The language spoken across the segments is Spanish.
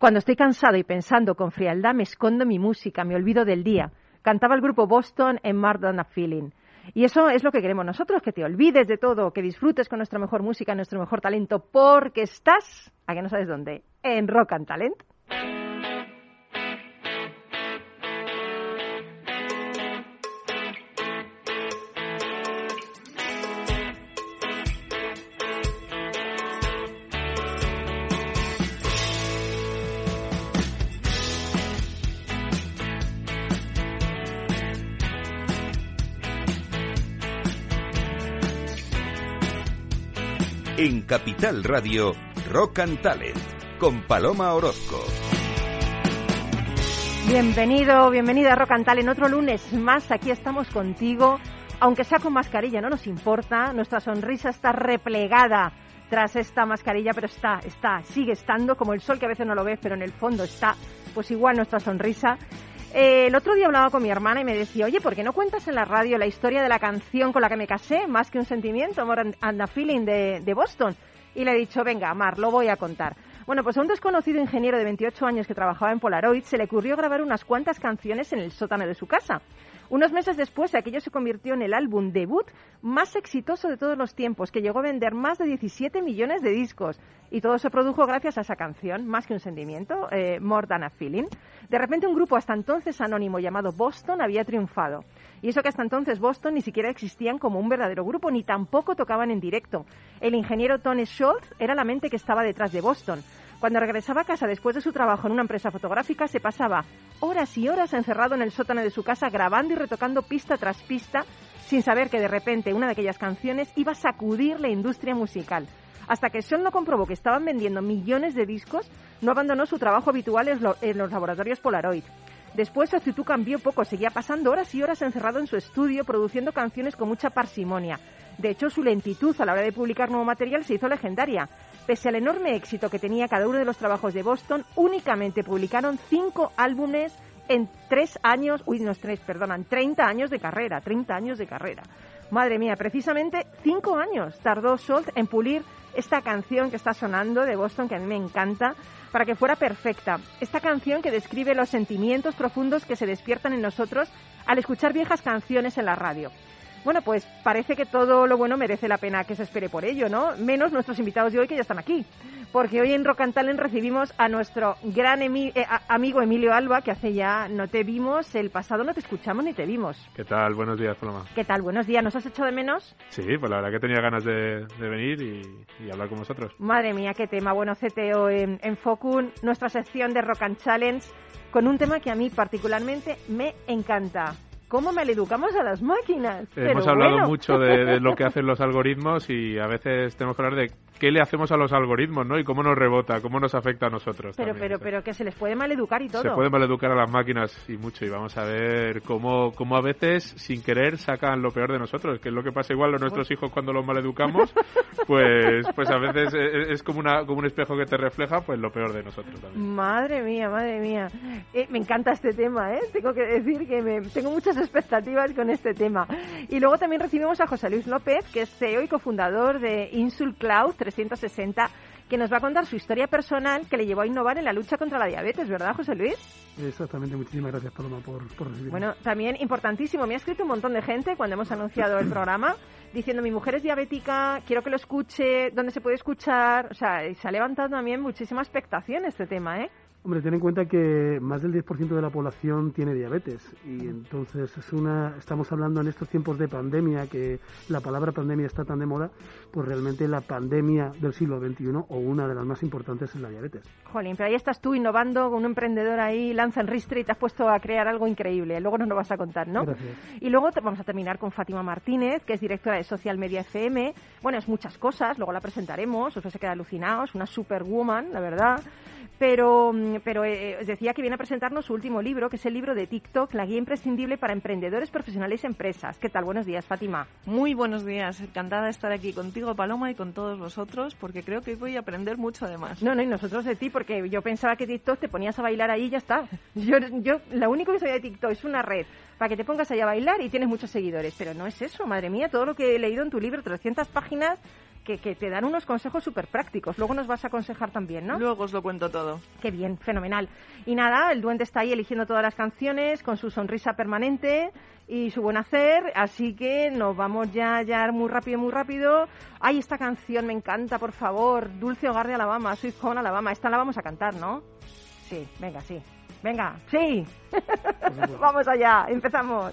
Cuando estoy cansado y pensando con frialdad, me escondo mi música, me olvido del día. Cantaba el grupo Boston en More a Feeling. Y eso es lo que queremos nosotros, que te olvides de todo, que disfrutes con nuestra mejor música, nuestro mejor talento, porque estás, a que no sabes dónde, en Rock and Talent. En Capital Radio, Rock and Talent, con Paloma Orozco. Bienvenido, bienvenida a Rock and Talent. Otro lunes más, aquí estamos contigo. Aunque sea con mascarilla, no nos importa. Nuestra sonrisa está replegada tras esta mascarilla, pero está, está, sigue estando, como el sol que a veces no lo ves, pero en el fondo está, pues igual nuestra sonrisa. Eh, el otro día hablaba con mi hermana y me decía, oye, ¿por qué no cuentas en la radio la historia de la canción con la que me casé, más que un sentimiento, More and a Feeling de, de Boston? Y le he dicho, venga, Mar, lo voy a contar. Bueno, pues a un desconocido ingeniero de 28 años que trabajaba en Polaroid se le ocurrió grabar unas cuantas canciones en el sótano de su casa. Unos meses después, aquello se convirtió en el álbum debut más exitoso de todos los tiempos, que llegó a vender más de 17 millones de discos. Y todo se produjo gracias a esa canción, más que un sentimiento, eh, More Than a Feeling. De repente un grupo hasta entonces anónimo llamado Boston había triunfado. Y eso que hasta entonces Boston ni siquiera existían como un verdadero grupo, ni tampoco tocaban en directo. El ingeniero Tony Schultz era la mente que estaba detrás de Boston. Cuando regresaba a casa después de su trabajo en una empresa fotográfica, se pasaba horas y horas encerrado en el sótano de su casa grabando y retocando pista tras pista, sin saber que de repente una de aquellas canciones iba a sacudir la industria musical. Hasta que Sean no comprobó que estaban vendiendo millones de discos, no abandonó su trabajo habitual en los laboratorios Polaroid. Después su actitud cambió poco, seguía pasando horas y horas encerrado en su estudio produciendo canciones con mucha parsimonia. De hecho, su lentitud a la hora de publicar nuevo material se hizo legendaria. Pese al enorme éxito que tenía cada uno de los trabajos de Boston, únicamente publicaron cinco álbumes en tres años, uy, no tres, perdonan, 30 años de carrera, 30 años de carrera. Madre mía, precisamente cinco años tardó Schultz en pulir esta canción que está sonando de Boston, que a mí me encanta, para que fuera perfecta. Esta canción que describe los sentimientos profundos que se despiertan en nosotros al escuchar viejas canciones en la radio. Bueno, pues parece que todo lo bueno merece la pena que se espere por ello, ¿no? Menos nuestros invitados de hoy que ya están aquí. Porque hoy en Rock and Talent recibimos a nuestro gran eh, amigo Emilio Alba, que hace ya no te vimos el pasado, no te escuchamos ni te vimos. ¿Qué tal? Buenos días, Paloma. ¿Qué tal? Buenos días. ¿Nos has hecho de menos? Sí, pues la verdad que tenía ganas de, venir y, hablar con vosotros. Madre mía, qué tema. Bueno, CTO en, en Focun, nuestra sección de Rock and Challenge, con un tema que a mí particularmente me encanta cómo maleducamos a las máquinas. Hemos hablado mucho de, lo que hacen los algoritmos y a veces tenemos que hablar de qué le hacemos a los algoritmos, ¿no? Y cómo nos rebota, cómo nos afecta a nosotros. Pero, pero, pero que se les puede maleducar y todo. Se puede maleducar a las máquinas y mucho. Y vamos a ver cómo, cómo a veces, sin querer, sacan lo peor de nosotros, que es lo que pasa igual a nuestros hijos cuando los maleducamos. pues, pues a veces es, como, una, como un espejo que te refleja, pues lo peor de nosotros también. Madre mía, madre mía. Eh, me encanta este tema, ¿eh? Tengo que decir que me, tengo muchas expectativas con este tema. Y luego también recibimos a José Luis López, que es CEO y cofundador de Insul Cloud 360, que nos va a contar su historia personal que le llevó a innovar en la lucha contra la diabetes, ¿verdad, José Luis? Exactamente, muchísimas gracias, Paloma, por, por recibirme. Bueno, también importantísimo, me ha escrito un montón de gente cuando hemos anunciado el programa diciendo mi mujer es diabética, quiero que lo escuche, dónde se puede escuchar, o sea, se ha levantado también muchísima expectación este tema, ¿eh? Hombre, ten en cuenta que más del 10% de la población tiene diabetes y entonces es una estamos hablando en estos tiempos de pandemia que la palabra pandemia está tan de moda, pues realmente la pandemia del siglo XXI o una de las más importantes es la diabetes. Jolín, pero ahí estás tú innovando un emprendedor ahí, lanza en Ristre y te has puesto a crear algo increíble. Luego nos lo vas a contar, ¿no? Gracias. Y luego vamos a terminar con Fátima Martínez, que es directora de Social Media FM. Bueno, es muchas cosas, luego la presentaremos, os vais a quedar alucinados, una superwoman, la verdad pero, mm, pero eh, decía que viene a presentarnos su último libro, que es el libro de TikTok, la guía imprescindible para emprendedores, profesionales y empresas. ¿Qué tal? Buenos días, Fátima. Muy buenos días. Encantada de estar aquí contigo, Paloma, y con todos vosotros, porque creo que voy a aprender mucho además. No, no, y nosotros de ti, porque yo pensaba que TikTok te ponías a bailar ahí y ya está. Yo, yo, lo único que sabía de TikTok es una red para que te pongas ahí a bailar y tienes muchos seguidores. Pero no es eso, madre mía, todo lo que he leído en tu libro, 300 páginas, que, que te dan unos consejos súper prácticos. Luego nos vas a aconsejar también, ¿no? Luego os lo cuento todo. Qué bien, fenomenal. Y nada, el duende está ahí eligiendo todas las canciones con su sonrisa permanente y su buen hacer, así que nos vamos ya, ya muy rápido, muy rápido. Ay, esta canción me encanta, por favor. Dulce Hogar de Alabama, Sweet Home Alabama. Esta la vamos a cantar, ¿no? Sí, venga, sí. Venga, sí. vamos allá, empezamos.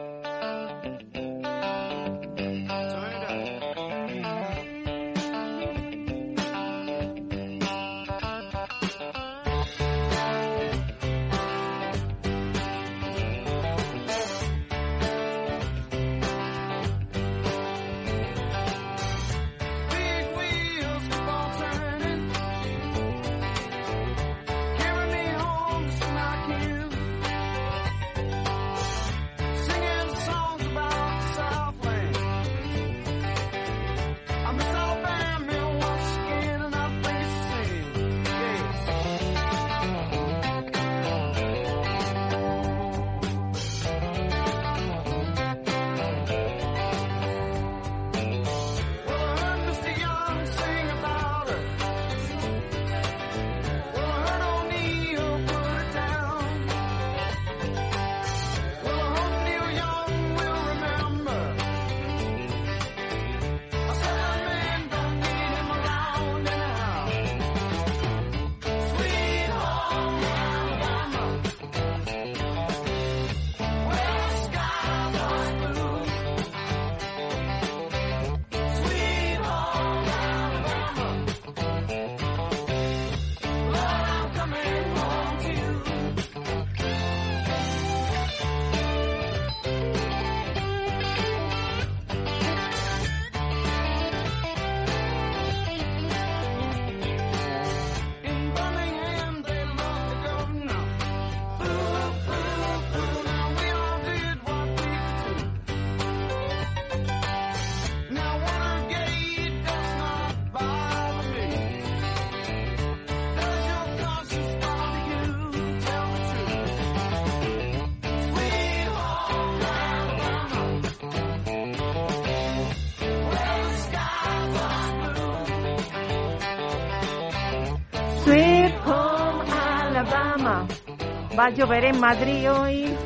Va a llover en Madrid hoy.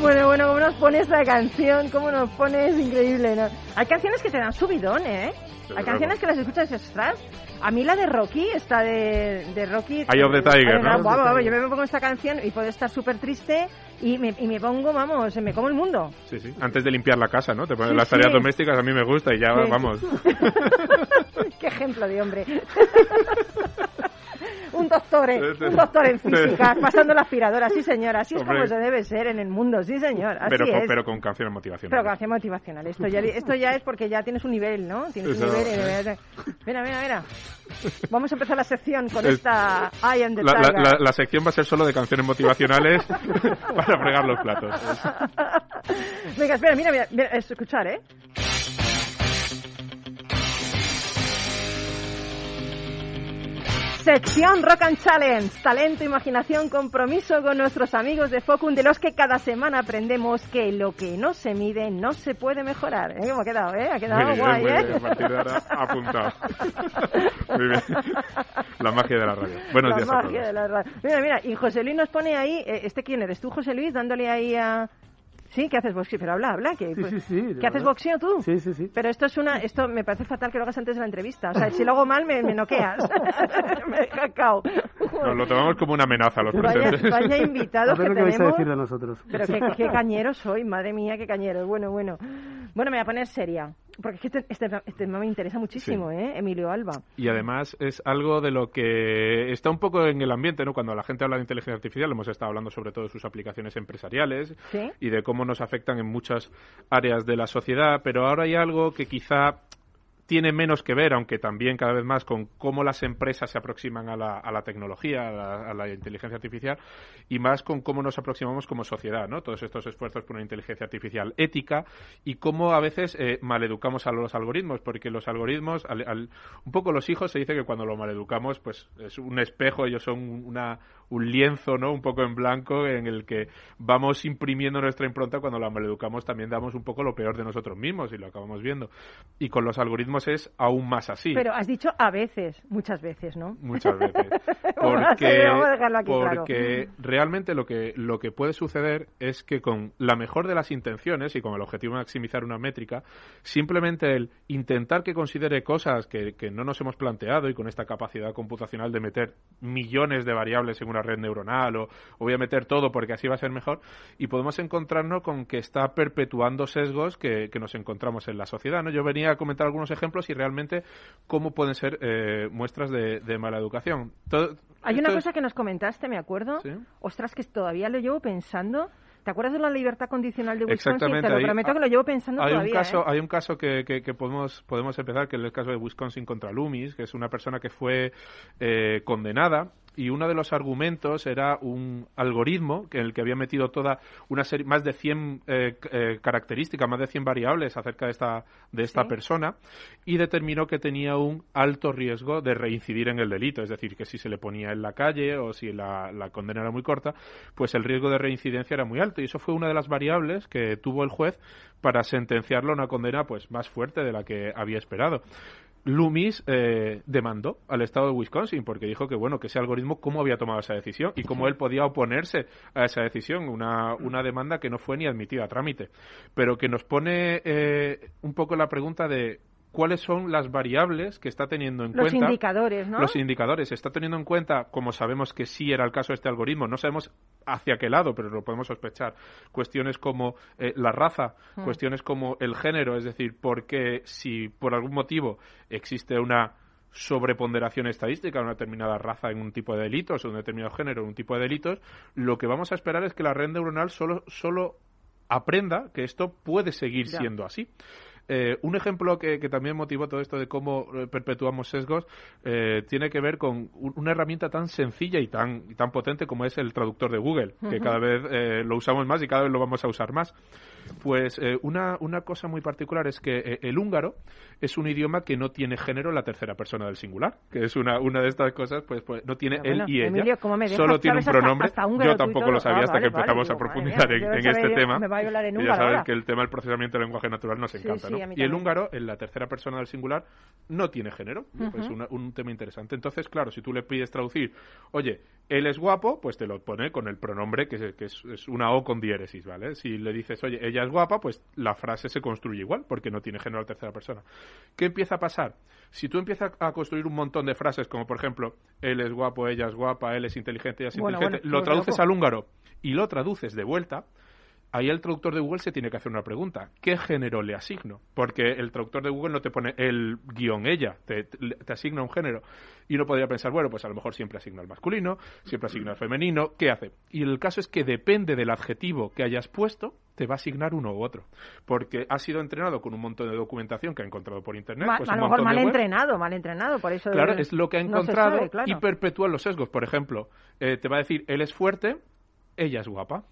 Bueno, bueno, ¿cómo nos pone esta canción? ¿Cómo nos pone? Es increíble, ¿no? Hay canciones que te dan subidón, ¿eh? Hay canciones que las escuchas y dices. A mí la de Rocky, esta de, de Rocky... Eye of the Tiger, ¿no? vamos, vamos, yo me pongo esta canción y puedo estar súper triste y me, y me pongo, vamos, me como el mundo. Sí, sí. Antes de limpiar la casa, ¿no? Te pones Sí, las tareas sí. domésticas, a mí me gusta y ya Sí. vamos. Qué ejemplo de hombre. un doctor, un doctor en física, pasando la aspiradora, sí señora, así es como se debe ser en el mundo, sí señor, así pero, es. pero con canciones motivacionales. Pero canción motivacional, esto ya, esto ya es porque ya tienes un nivel, ¿no? Tienes un nivel. eh, Mira, mira, mira. Vamos a empezar la sección con Es- esta I am the la, la- Tiger. la- la sección va a ser solo de canciones motivacionales para fregar los platos. Venga, espera, mira, mira, mira, escuchar, ¿eh? Sección Rock and Challenge, talento, imaginación, compromiso con nuestros amigos de Focum, de los que cada semana aprendemos que lo que no se mide no se puede mejorar. ¿Eh? ¿Cómo ha quedado? ¿Eh? Ha quedado Muy bien, guay, muy ¿eh? bien. A partir de ahora, apuntado. Muy bien. La magia de la radio. Buenos La días a magia todos. de la radio. Mira, mira, y José Luis nos pone ahí, eh, ¿este quién eres tú, José Luis? Dándole ahí a... Sí, que haces boxeo, pero habla, habla. Que, Sí, sí, sí, ¿Que haces boxeo tú? Sí, sí, sí. Pero esto es una, esto me parece fatal que lo hagas antes de la entrevista. O sea, si lo hago mal me, me noqueas. me deja cao. Nos lo tomamos como una amenaza a los Vaya, presentes. vaya A invitados ver que lo que vais a tenemos. decir de nosotros. Pero qué, qué cañero soy, madre mía, qué cañero. Bueno, bueno. Bueno, me voy a poner seria. Porque es que este, este, este tema me interesa muchísimo, ¿eh? Emilio Alba. Y además es algo de lo que está un poco en el ambiente, ¿no? Cuando la gente habla de inteligencia artificial, hemos estado hablando sobre todo de sus aplicaciones empresariales ¿Sí? y de cómo nos afectan en muchas áreas de la sociedad, pero ahora hay algo que quizá tiene menos que ver, aunque también cada vez más, con cómo las empresas se aproximan a la, a la tecnología, a la, inteligencia artificial, y más con cómo nos aproximamos como sociedad, ¿no? Todos estos esfuerzos por una inteligencia artificial ética y cómo a veces eh, maleducamos a los algoritmos, porque los algoritmos, al- al- un poco los hijos se dice que cuando los maleducamos, pues es un espejo, ellos son una, un lienzo, ¿no? Un poco en blanco en el que vamos imprimiendo nuestra impronta cuando la maleducamos también damos un poco lo peor de nosotros mismos y lo acabamos viendo. Y con los algoritmos es aún más así. Pero has dicho a veces, muchas veces, ¿no? Muchas veces. Porque, aquí claro. porque realmente lo que, lo que puede suceder es que con la mejor de las intenciones y con el objetivo de maximizar una métrica, simplemente el intentar que considere cosas que, que no nos hemos planteado y con esta capacidad computacional de meter millones de variables en una red neuronal o, o voy a meter todo porque así va a ser mejor y podemos encontrarnos con que está perpetuando sesgos que, que nos encontramos en la sociedad. ¿no? Yo venía a comentar algunos ejemplos y realmente cómo pueden ser eh, muestras de, de mala educación. Todo- Hay una es- cosa que nos comentaste, me acuerdo. Sí. Ostras, que todavía lo llevo pensando. ¿Te acuerdas de la libertad condicional de Wisconsin? Exactamente, Te lo ahí- prometo que lo llevo pensando hay todavía. un caso, ¿eh? hay un caso que, que- que podemos, podemos empezar, que es el caso de Wisconsin contra Loomis, que es una persona que fue eh, condenada y uno de los argumentos era un algoritmo que en el que había metido toda una serie, más de 100 eh, eh, características, más de 100 variables acerca de esta, de esta Sí. persona y determinó que tenía un alto riesgo de reincidir en el delito, es decir, que si se le ponía en la calle o si la, la condena era muy corta, pues el riesgo de reincidencia era muy alto y eso fue una de las variables que tuvo el juez para sentenciarlo a una condena pues más fuerte de la que había esperado. Loomis eh, demandó al estado de Wisconsin porque dijo que bueno que ese algoritmo cómo había tomado esa decisión y cómo él podía oponerse a esa decisión una, una demanda que no fue ni admitida a trámite. Pero que nos pone eh, un poco la pregunta de cuáles son las variables que está teniendo en Los cuenta indicadores, ¿no? los indicadores. Está teniendo en cuenta, como sabemos que sí era el caso de este algoritmo, no sabemos hacia qué lado, pero lo podemos sospechar. Cuestiones como eh, la raza, Hmm. cuestiones como el género, es decir, porque si por algún motivo existe una sobreponderación estadística de una determinada raza en un tipo de delitos o un determinado género en un tipo de delitos, lo que vamos a esperar es que la red neuronal solo, solo aprenda que esto puede seguir Ya. siendo así. Eh, un ejemplo que, que también motivó todo esto de cómo eh, perpetuamos sesgos eh, tiene que ver con un- una herramienta tan sencilla y tan, y tan potente como es el traductor de Google, que cada vez eh, lo usamos más y cada vez lo vamos a usar más. Pues eh, una, una cosa muy particular es que eh, el húngaro es un idioma que no tiene género en la tercera persona del singular, que es una, una de estas cosas, pues, pues no tiene bueno, él y ella, Emilio, ¿cómo me dejas? solo tiene un ¿Sabes hasta- pronombre. hasta Yo tampoco lo sabía Ah, hasta vale, que vale, empezamos digo, a profundizar mía, en, este yo- tema. me va a hablar en Y ya sabes que el tema del procesamiento del lenguaje natural nos Sí, encanta, Y el húngaro, en la tercera persona del singular, no tiene género. Es Ujú. una- un tema interesante. Entonces, claro, si tú le pides traducir, oye, él es guapo, pues te lo pone con el pronombre que, es, que es- es una O con diéresis, ¿vale? Si le dices, oye, ella es guapa, pues la frase se construye igual, porque no tiene género a la tercera persona. ¿Qué empieza a pasar? Si tú empiezas a construir un montón de frases, como por ejemplo, él es guapo, ella es guapa, él es inteligente, ella es Bueno, inteligente, bueno, lo muy traduces loco. al húngaro y lo traduces de vuelta, ahí el traductor de Google se tiene que hacer una pregunta. ¿Qué género le asigno? Porque el traductor de Google no te pone el guion ella, te, te asigna un género. Y uno podría pensar, bueno, pues a lo mejor siempre asigna el masculino, siempre asigna el femenino, ¿qué hace? Y el caso es que depende del adjetivo que hayas puesto, te va a asignar uno u otro. Porque ha sido entrenado con un montón de documentación que ha encontrado por internet. Ma- pues a lo mejor mal entrenado, mal entrenado, por eso... Claro, es lo que ha no encontrado sabe, claro. y perpetúa los sesgos. Por ejemplo, eh, te va a decir, él es fuerte, ella es guapa.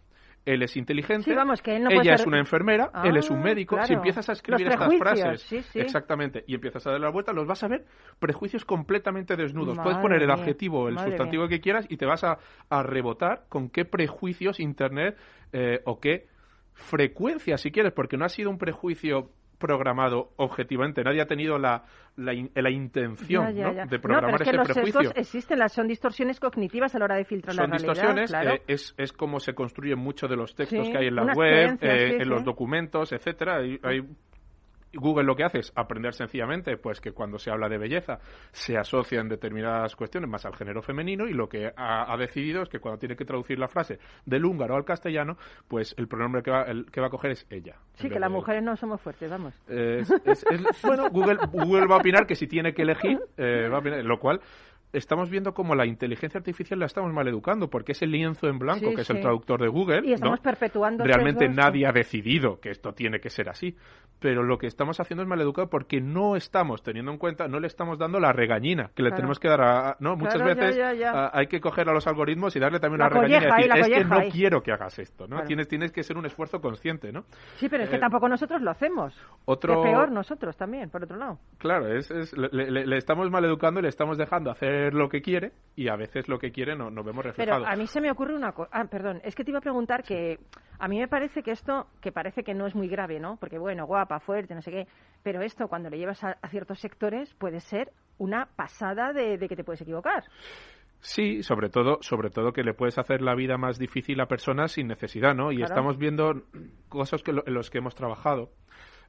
Él es inteligente, Sí, vamos, que él no puede ella ser- es una enfermera, Ah, él es un médico. Si empiezas a escribir estas frases, sí, sí. exactamente, y empiezas a darle la vuelta, los vas a ver prejuicios completamente desnudos. Puedes poner el adjetivo, el madre sustantivo que quieras y te vas a, a rebotar con qué prejuicios Internet eh, o qué frecuencia, si quieres, porque no ha sido un prejuicio programado objetivamente. Nadie ha tenido la, la, la intención Ya, ya, ¿no? ya. de No, programar pero es que ese los prejuicio. sesgos existen, las, son distorsiones cognitivas a la hora de filtrar Son la realidad. distorsiones, claro. eh, es, es como se construyen muchos de los textos Sí, que hay en la web, eh, sí, en sí. los documentos, etcétera. Hay, hay- Google lo que hace es aprender sencillamente pues que cuando se habla de belleza se asocian determinadas cuestiones más al género femenino y lo que ha, ha decidido es que cuando tiene que traducir la frase del húngaro al castellano, pues el pronombre que va, el, que va a coger es ella. Sí, que las mujeres no somos fuertes, vamos. Eh, es- es- es- bueno, Google, Google va a opinar que si tiene que elegir, eh, va a opinar, lo cual estamos viendo cómo la inteligencia artificial la estamos maleducando, porque ese lienzo en blanco, Sí, que es sí. el traductor de Google, Y estamos ¿no? perpetuando realmente nadie ha decidido que esto tiene que ser así. Pero lo que estamos haciendo es maleducado porque no estamos teniendo en cuenta, no le estamos dando la regañina que le Claro. tenemos que dar a... ¿no? Muchas Claro, veces ya, ya. hay que coger a los algoritmos y darle también La una regañina y ahí, decir, la es que no ahí". quiero que hagas esto, ¿no? Claro. Tienes, tienes que ser un esfuerzo consciente, ¿no? Sí, pero es que Eh, tampoco nosotros lo hacemos. Otro... Peor nosotros también, por otro lado. Claro, es, es- le, le- le estamos maleducando y le estamos dejando hacer lo que quiere y a veces lo que quiere no, no vemos reflejado. Pero a mí se me ocurre una cosa. Ah, perdón, es que te iba a preguntar que a mí me parece que esto, que parece que no es muy grave, ¿no? Porque bueno, guapa, fuerte, no sé qué. Pero esto, cuando lo llevas a, a ciertos sectores, puede ser una pasada de, de que te puedes equivocar. Sí, sobre todo, sobre todo que le puedes hacer la vida más difícil a personas sin necesidad, ¿no? Y Claro. estamos viendo cosas que lo- en los que hemos trabajado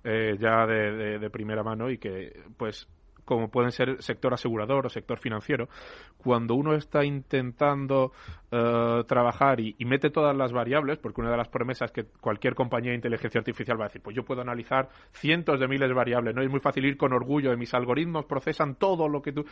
eh, ya de, de- de primera mano y que, pues, como pueden ser sector asegurador o sector financiero, cuando uno está intentando eh, trabajar y, y mete todas las variables, porque una de las promesas que cualquier compañía de inteligencia artificial va a decir, pues yo puedo analizar cientos de miles de variables, ¿no? Es muy fácil ir con orgullo de mis algoritmos, procesan todo lo que tú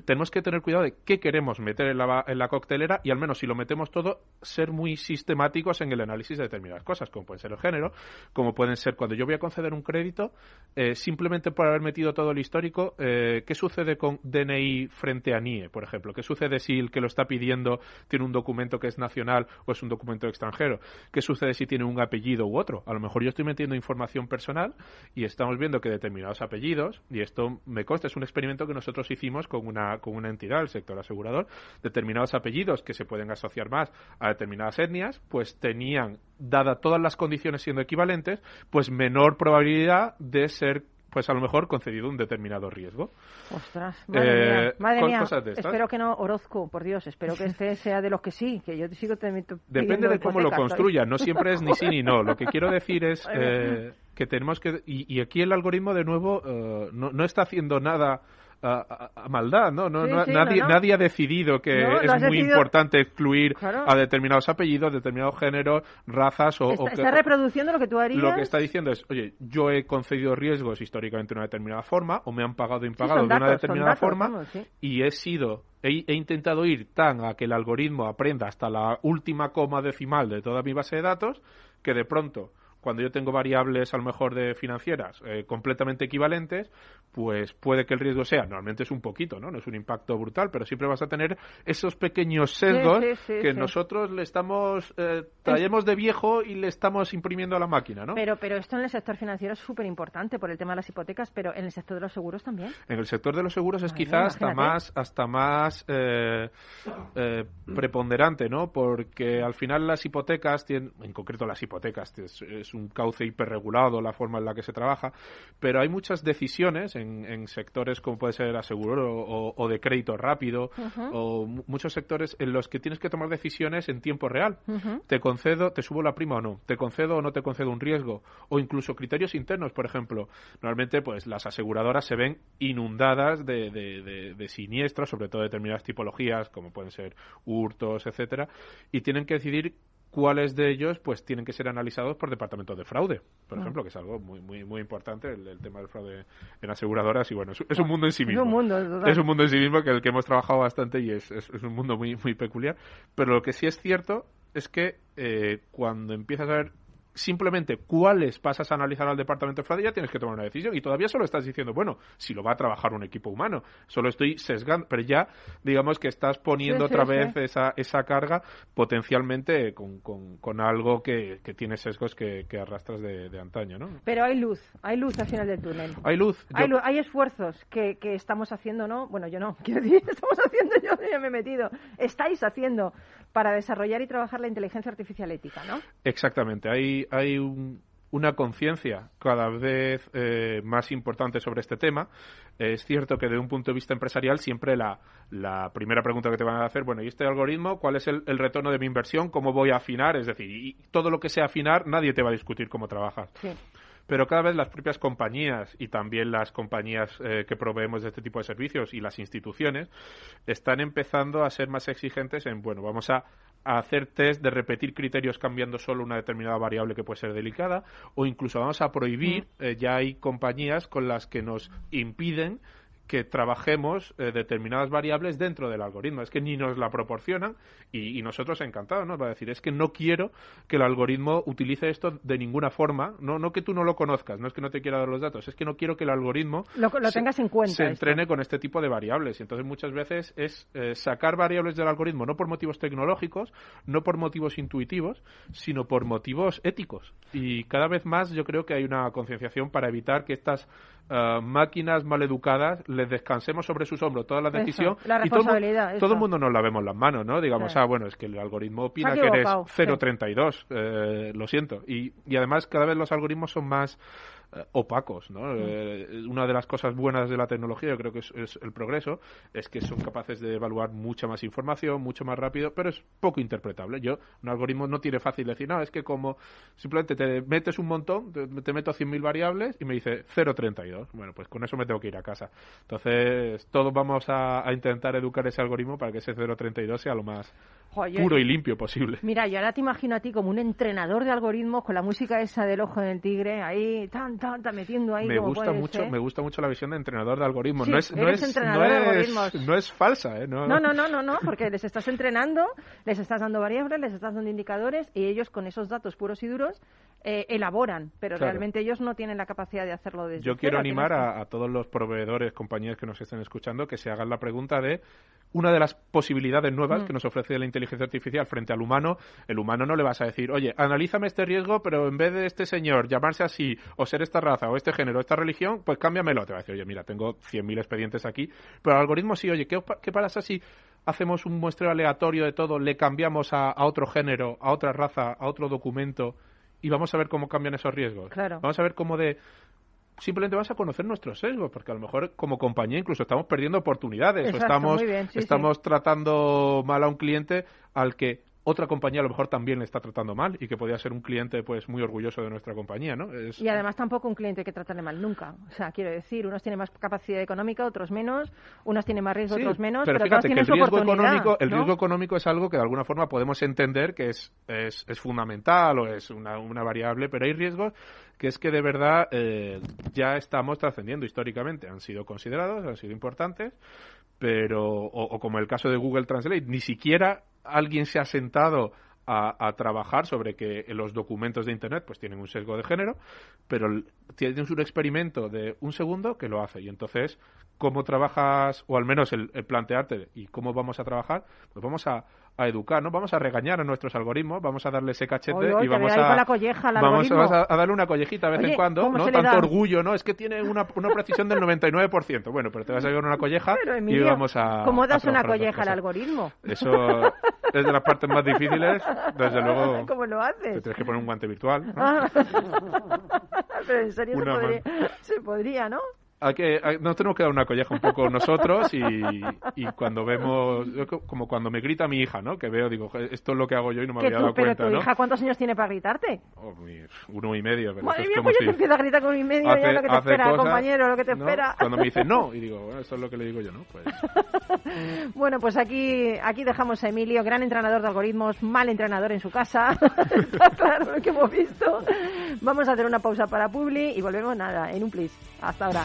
tenemos que tener cuidado de qué queremos meter en la, en la coctelera y al menos si lo metemos todo, ser muy sistemáticos en el análisis de determinadas cosas, como puede ser el género, como pueden ser cuando yo voy a conceder un crédito, eh, simplemente por haber metido todo el histórico, eh, ¿qué sucede con DNI frente a NIE, por ejemplo? ¿Qué sucede si el que lo está pidiendo tiene un documento que es nacional o es un documento extranjero? ¿Qué sucede si tiene un apellido u otro? A lo mejor yo estoy metiendo información personal y estamos viendo que determinados apellidos, y esto me consta, es un experimento que nosotros hicimos con una, con una entidad, el sector asegurador, determinados apellidos que se pueden asociar más a determinadas etnias, pues tenían, dada todas las condiciones siendo equivalentes, pues menor probabilidad de ser pues a lo mejor concedido un determinado riesgo. Ostras, madre Eh, mía, madre con mía. cosas de estas. Espero que no, Orozco, por Dios, espero que este sea de los que sí, que yo sigo te Depende de cómo lo construyan, no siempre es ni sí ni no. Lo que quiero decir es eh, que tenemos que... Y, y aquí el algoritmo, de nuevo, eh, no, no está haciendo nada a, a- a maldad, ¿no? no, Sí, no- sí, nadie, no, nadie ha decidido que es muy decidido- importante excluir Claro. a determinados apellidos, determinados géneros, razas o... Está, o que- está reproduciendo lo que tú harías. lo que está diciendo es, oye, yo he concedido riesgos históricamente de una determinada forma, o me han pagado o impagado son de una datos, determinada datos, forma, vamos, y he sido, he, he intentado ir tan a que el algoritmo aprenda hasta la última coma decimal de toda mi base de datos, que de pronto, cuando yo tengo variables a lo mejor de financieras eh, completamente equivalentes, pues puede que el riesgo sea, normalmente es un poquito, ¿no? No es un impacto brutal, pero siempre vas a tener esos pequeños sesgos sí, sí, que nosotros le estamos, eh, traemos de viejo y le estamos imprimiendo a la máquina, ¿no? Pero, pero esto en el sector financiero es súper importante por el tema de las hipotecas, pero en el sector de los seguros también. En el sector de los seguros es Madre quizá mía, hasta más, hasta más eh, eh, preponderante, ¿no? Porque al final las hipotecas tienen, en concreto las hipotecas, es, es un cauce hiperregulado la forma en la que se trabaja, pero hay muchas decisiones en, en sectores como puede ser aseguro o, o de crédito rápido o mu- muchos sectores en los que tienes que tomar decisiones en tiempo real. Te concedo, te subo la prima o no, te concedo o no te concedo un riesgo, o incluso criterios internos, por ejemplo. Normalmente, pues las aseguradoras se ven inundadas de, de- de- de siniestros, sobre todo determinadas tipologías, como pueden ser hurtos, etcétera, y tienen que decidir cuáles de ellos pues tienen que ser analizados por departamentos de fraude, por ejemplo, que es algo muy muy muy importante el, el tema del fraude en aseguradoras y bueno, es, es un mundo en sí Es mismo. un mundo. Es un mundo en sí mismo que el que hemos trabajado bastante y es, es, es un mundo muy, muy peculiar. Pero lo que sí es cierto es que eh, cuando empiezas a ver simplemente cuáles pasas a analizar al departamento de fraude ya tienes que tomar una decisión y todavía solo estás diciendo bueno si lo va a trabajar un equipo humano solo estoy sesgando pero ya digamos que estás poniendo Sí, otra sí. vez esa, esa carga potencialmente con, con, con algo que, que tiene sesgos que, que arrastras de, de antaño ¿no? Pero hay luz, hay luz al final del túnel. hay luz Hay, Yo- lu- hay esfuerzos que, que estamos haciendo, ¿no? Bueno, yo no, quiero decir, estamos haciendo, yo ya me he metido. Estáis haciendo para desarrollar y trabajar la inteligencia artificial ética, ¿no? Exactamente, hay, hay un- una conciencia cada vez eh, más importante sobre este tema. Es cierto que desde un punto de vista empresarial siempre la, la primera pregunta que te van a hacer, bueno, ¿y este algoritmo cuál es el, el retorno de mi inversión? ¿Cómo voy a afinar? Es decir, y todo lo que sea afinar, nadie te va a discutir cómo trabajas. Sí. Pero cada vez las propias compañías y también las compañías eh, que proveemos de este tipo de servicios y las instituciones están empezando a ser más exigentes en, bueno, vamos a, a hacer test de repetir criterios cambiando solo una determinada variable que puede ser delicada o incluso vamos a prohibir, eh, ya hay compañías con las que nos impiden que trabajemos eh, determinadas variables dentro del algoritmo. Es que ni nos la proporcionan y, y nosotros encantados, ¿no? Va a decir, es que no quiero que el algoritmo utilice esto de ninguna forma. No, no que tú no lo conozcas, no es que no te quiera dar los datos, es que no quiero que el algoritmo Lo, lo se- tengas en cuenta. se esto. entrene con este tipo de variables. Y entonces muchas veces es eh, sacar variables del algoritmo no por motivos tecnológicos, no por motivos intuitivos, sino por motivos éticos. Y cada vez más yo creo que hay una concienciación para evitar que estas eh, máquinas maleducadas les descansemos sobre sus hombros toda la Eso, decisión la y todo, el responsabilidad, mundo nos la vemos en las manos, ¿no? Digamos, ah, bueno, es que el algoritmo opina que eres equivocado, sí. 032, eh, lo siento. Y, y además cada vez los algoritmos son más opacos, ¿no? Mm. Eh, una de las cosas buenas de la tecnología, yo creo que es, es el progreso, es que son capaces de evaluar mucha más información, mucho más rápido, pero es poco interpretable. Yo, un algoritmo no tiene fácil decir, no, es que como simplemente te metes un montón, te, te meto 100.000 variables y me dice 0.32. Bueno, pues con eso me tengo que ir a casa. Entonces, todos vamos a, a intentar educar ese algoritmo para que ese 0.32 sea lo más Joder, puro y limpio posible. Mira, yo ahora te imagino a ti como un entrenador de algoritmos con la música esa del ojo del tigre, ahí, tan, tan, tan metiendo ahí. me gusta mucho ser. me gusta mucho la visión de entrenador de algoritmos Sí, no es no es, no es- algoritmos. no es falsa ¿eh? no, No, no, no, no, no, porque les estás entrenando, les estás dando variables, les estás dando indicadores y ellos con esos datos puros y duros eh, elaboran, pero Claro. realmente ellos no tienen la capacidad de hacerlo desde yo quiero cero, animar a, a todos los proveedores compañías que nos estén escuchando que se hagan la pregunta de una de las posibilidades nuevas Mm. que nos ofrece la inteligencia artificial frente al humano, el humano no le vas a decir, oye, analízame este riesgo, pero en vez de este señor llamarse así, o ser esta raza, o este género, o esta religión, pues cámbiamelo. Te va a decir, oye, mira, tengo 100.000 expedientes aquí, pero el algoritmo sí, oye, ¿qué, qué pasa si hacemos un muestreo aleatorio de todo, le cambiamos a, a otro género, a otra raza, a otro documento, y vamos a ver cómo cambian esos riesgos? Claro. Vamos a ver cómo de simplemente vas a conocer nuestros sesgos, porque a lo mejor como compañía incluso estamos perdiendo oportunidades Exacto, o estamos, muy bien, sí, estamos tratando mal a un cliente al que otra compañía a lo mejor también le está tratando mal y que podría ser un cliente pues muy orgulloso de nuestra compañía, ¿no? Es- Y además tampoco un cliente que tratarle mal nunca. O sea, quiero decir, unos tienen más capacidad económica, otros menos, unos tienen más riesgo, Sí, otros menos, pero, pero, fíjate todos que el su riesgo económico, el ¿no? riesgo económico es algo que de alguna forma podemos entender que es, es, es fundamental o es una, una variable, pero hay riesgos que es que de verdad eh, ya estamos trascendiendo históricamente. Han sido considerados, han sido importantes, pero, o, o como el caso de Google Translate, ni siquiera alguien se ha sentado a, trabajar sobre que los documentos de Internet pues tienen un sesgo de género, pero tienes un experimento de un segundo que lo hace. Y entonces, ¿cómo trabajas, o al menos el plantearte y cómo vamos a trabajar? Pues vamos a, a educar, ¿no? Vamos a regañar a nuestros algoritmos, vamos a darle ese cachete y vamos te a, la colleja vamos, vamos a, a darle una collejita de vez Oye, en cuando, ¿cómo ¿no? Tanto da? orgullo, ¿no? Es que tiene una, una precisión del 99%. Bueno, pero te vas a llevar una colleja y vamos a ¿cómo a das una colleja al algoritmo? Eso es de las partes más difíciles, desde luego. ¿Cómo lo Te haces? tienes que poner un guante virtual. ¿no? Ah. Pero en serio se Una podría, se podría, ¿no? Hay que, hay- nos tenemos que dar una colleja un poco nosotros y, y cuando vemos, como cuando me grita mi hija, ¿no? Que veo, digo, "Joder, esto es lo que hago yo y no me había tú, dado pero cuenta, tu ¿no? hija, ¿cuántos años tiene para gritarte? Oh, uno y medio, pero Madre mía, pues ya si te empieza a gritar con mi medio, ya hace- lo que te espera, cosas, compañero, lo que te ¿no? espera. Cuando me dice no, y digo, "Bueno, eso es lo que le digo yo, ¿no? Pues Bueno, pues aquí, aquí dejamos a Emilio, gran entrenador de algoritmos, mal entrenador en su casa. Está claro lo que hemos visto. Vamos a hacer una pausa para Publi y volvemos nada, en un plis. Hasta ahora.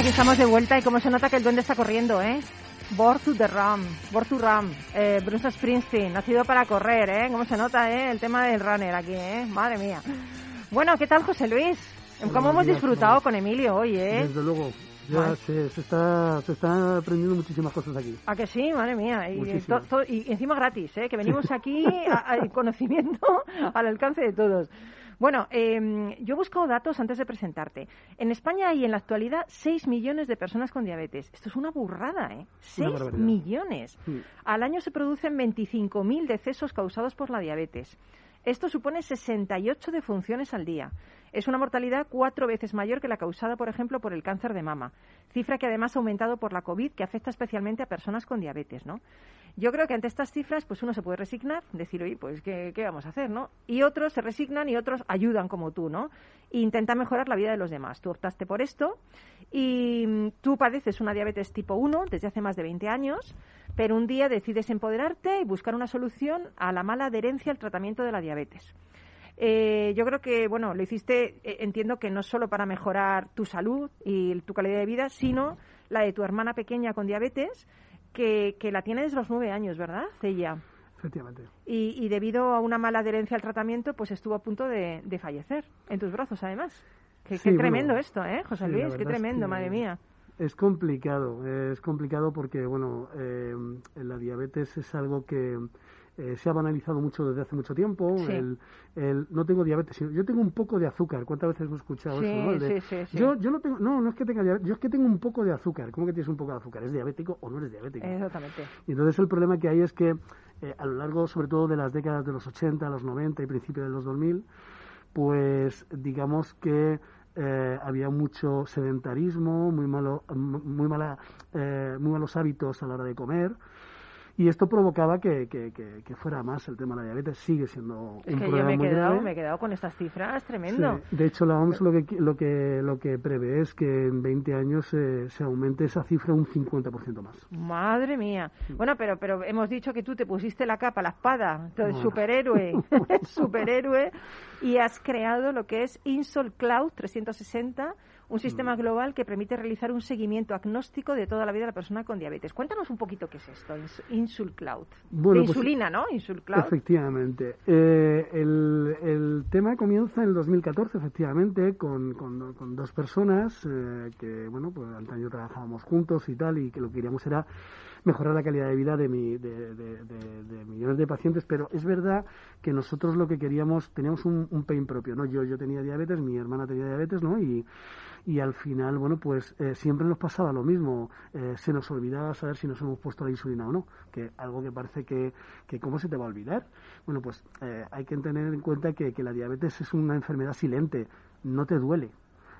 Aquí estamos de vuelta y como se nota que el duende está corriendo, ¿eh? Born to the Ram, Born to Ram, eh, Bruce Springsteen, nacido para correr, ¿eh? Como se nota, ¿eh? El tema del runner aquí, ¿eh? Madre mía. Bueno, ¿qué tal, José Luis? ¿Cómo hemos días, disfrutado con Emilio hoy, eh? Desde luego, ya se, se está, se está aprendiendo muchísimas cosas aquí. ¿A que sí? Madre mía. Y, to- to- y encima gratis, ¿eh? Que venimos aquí a, a- conocimiento al alcance de todos. Bueno, eh, yo he buscado datos antes de presentarte. En España hay en la actualidad 6 millones de personas con diabetes. Esto es una burrada, ¿eh? 6 barbaridad. millones. Al año se producen 25.000 decesos causados por la diabetes. Esto supone 68 defunciones al día. Es una mortalidad cuatro veces mayor que la causada, por ejemplo, por el cáncer de mama. Cifra que además ha aumentado por la COVID, que afecta especialmente a personas con diabetes, ¿no? Yo creo que ante estas cifras, pues uno se puede resignar, decir, oye, pues, ¿qué, vamos a hacer, no? Y otros se resignan y otros ayudan como tú, ¿no? E intentan mejorar la vida de los demás. Tú optaste por esto y mm, tú padeces una diabetes tipo 1 desde hace más de 20 años, pero un día decides empoderarte y buscar una solución a la mala adherencia al tratamiento de la diabetes. Eh, yo creo que, bueno, lo hiciste, eh, entiendo que no solo para mejorar tu salud y tu calidad de vida, sino la de tu hermana pequeña con diabetes, que, que la tiene desde los nueve años, ¿verdad, Celia? Efectivamente. Y, y debido a una mala adherencia al tratamiento, pues estuvo a punto de, de fallecer, en tus brazos, además. Qué, Sí, qué bueno, tremendo esto, ¿eh, José sí, Luis? Qué es tremendo, que- madre mía. Es complicado, es complicado porque, bueno, eh, la diabetes es algo que eh, se ha banalizado mucho desde hace mucho tiempo. Sí. El, el no tengo diabetes, sino yo tengo un poco de azúcar. ¿Cuántas veces hemos escuchado Sí, eso? ¿no? De, sí. Yo, yo no tengo, no, no es que tenga diabetes, yo es que tengo un poco de azúcar. ¿Cómo que tienes un poco de azúcar? ¿Es diabético o no eres diabético? Exactamente. Y entonces el problema que hay es que eh, a lo largo, sobre todo de las décadas de los 80, los 90 y principios de los 2000, pues digamos que eh, había mucho sedentarismo, muy malo, muy mala, eh, muy malos hábitos a la hora de comer. Y esto provocaba que, que, que- que fuera más el tema de la diabetes. Sigue siendo Es un que yo me he quedado, grave. me he quedado con estas cifras, tremendo. Sí. De hecho, la OMS lo que, lo que, lo que prevé es que en 20 años eh, se aumente esa cifra un 50% más. Madre mía. Bueno, pero pero hemos dicho que tú te pusiste la capa, la espada, el Bueno. superhéroe, superhéroe, y has creado lo que es Insol Cloud 360, un sistema Mm. global que permite realizar un seguimiento agnóstico de toda la vida de la persona con diabetes. Cuéntanos un poquito qué es esto, Ins- Insul Cloud. Bueno, de pues- insulina, ¿no? Insul Cloud. Efectivamente. Eh, el, el tema comienza en el 2014, efectivamente, con, con, con dos personas eh, que, bueno, pues antaño trabajábamos juntos y tal, y que lo que queríamos era mejorar la calidad de vida de, mi, de, de- de- millones de pacientes, pero es verdad que nosotros lo que queríamos, teníamos un, un pain propio, ¿no? Yo, yo tenía diabetes, mi hermana tenía diabetes, ¿no? Y, y al final, bueno, pues eh, siempre nos pasaba lo mismo, eh, se nos olvidaba saber si nos hemos puesto la insulina o no, que algo que parece que, que ¿cómo se te va a olvidar? Bueno, pues eh, hay que tener en cuenta que, que la diabetes es una enfermedad silente, no te duele.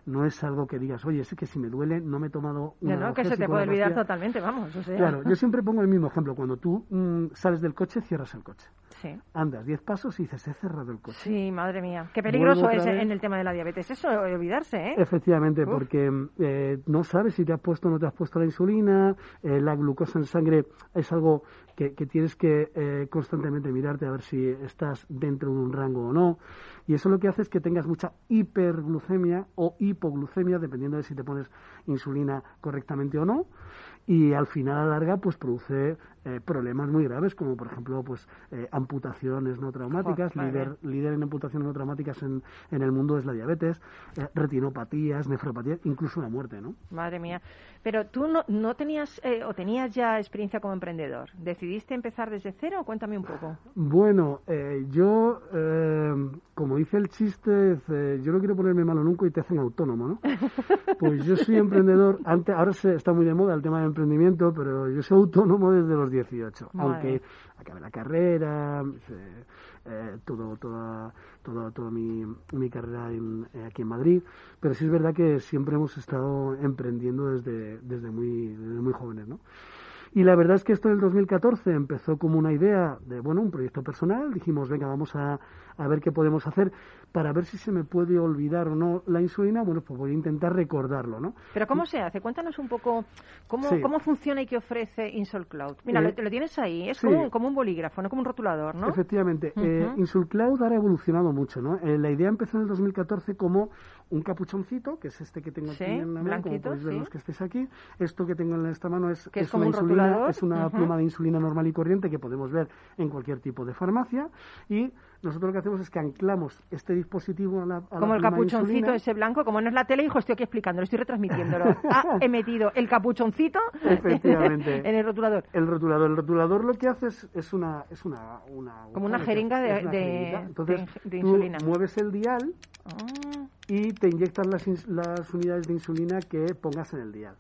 No es algo que digas, oye, es que si me duele no me he tomado una no, que se te puede olvidar pastilla". totalmente, vamos. O sea. Claro, yo siempre pongo el mismo ejemplo. Cuando tú mm, sales del coche, cierras el coche. Sí. Andas 10 pasos y dices, he cerrado el coche. Sí, madre mía. Qué peligroso es vez. en el tema de la diabetes. Eso, olvidarse, ¿eh? Efectivamente, Uf. porque eh, no sabes si te has puesto o no te has puesto la insulina, eh, la glucosa en sangre es algo que, que tienes que eh, constantemente mirarte a ver si estás dentro de un rango o no. Y eso lo que hace es que tengas mucha hiperglucemia o hipoglucemia, dependiendo de si te pones insulina correctamente o no. Y al final, a la larga, pues produce eh, problemas muy graves, como por ejemplo, pues eh, amputaciones no traumáticas. Líder, líder en amputaciones no traumáticas en, en el mundo es la diabetes, eh, retinopatías, nefropatías, incluso la muerte, ¿no? Madre mía. Pero tú no, no tenías eh, o tenías ya experiencia como emprendedor. ¿Decidiste empezar desde cero? Cuéntame un poco. Bueno, eh, yo, eh, como dice el chiste, yo no quiero ponerme malo nunca y te hacen autónomo, ¿no? Pues yo soy emprendedor, antes, ahora se, está muy de moda el tema de emprendimiento, pero yo soy autónomo desde los 18, Vale. aunque acabé la carrera, eh, eh, todo, toda, toda, toda mi, mi carrera en- eh, aquí en Madrid, pero sí es verdad que siempre hemos estado emprendiendo desde, desde, muy, desde muy jóvenes, ¿no? Y la verdad es que esto en el 2014 empezó como una idea de, bueno, un proyecto personal. Dijimos, venga, vamos a, a ver qué podemos hacer para ver si se me puede olvidar o no la insulina. Bueno, pues voy a intentar recordarlo, ¿no? Pero ¿cómo se hace? Cuéntanos un poco cómo, Sí. cómo funciona y qué ofrece Insol Cloud. Mira, Eh, lo, lo tienes ahí. Es sí. como, un- como un bolígrafo, no como un rotulador, ¿no? Efectivamente. eh, Ujú. Insulcloud ahora ha evolucionado mucho, ¿no? Eh, la idea empezó en el 2014 como un capuchoncito, que es este que tengo Sí, aquí en la mano, como podéis ver los que estéis aquí. Esto que tengo en esta mano es, es es como una un insulina, rotulador. es una pluma de insulina normal y corriente que podemos ver en cualquier tipo de farmacia y nosotros lo que hacemos es que anclamos este dispositivo a la, a la Como el capuchoncito insulina. ese blanco, como no es la tele, hijo, estoy aquí explicándolo, estoy retransmitiéndolo. Ah, he metido el capuchoncito Efectivamente. en el rotulador. El rotulador, el rotulador lo que hace es, es una, es una, una Como una jeringa de- una de-. Entonces, de- de tú insulina. mueves el dial Ah, y te inyectan las, las unidades de insulina que pongas en el dial.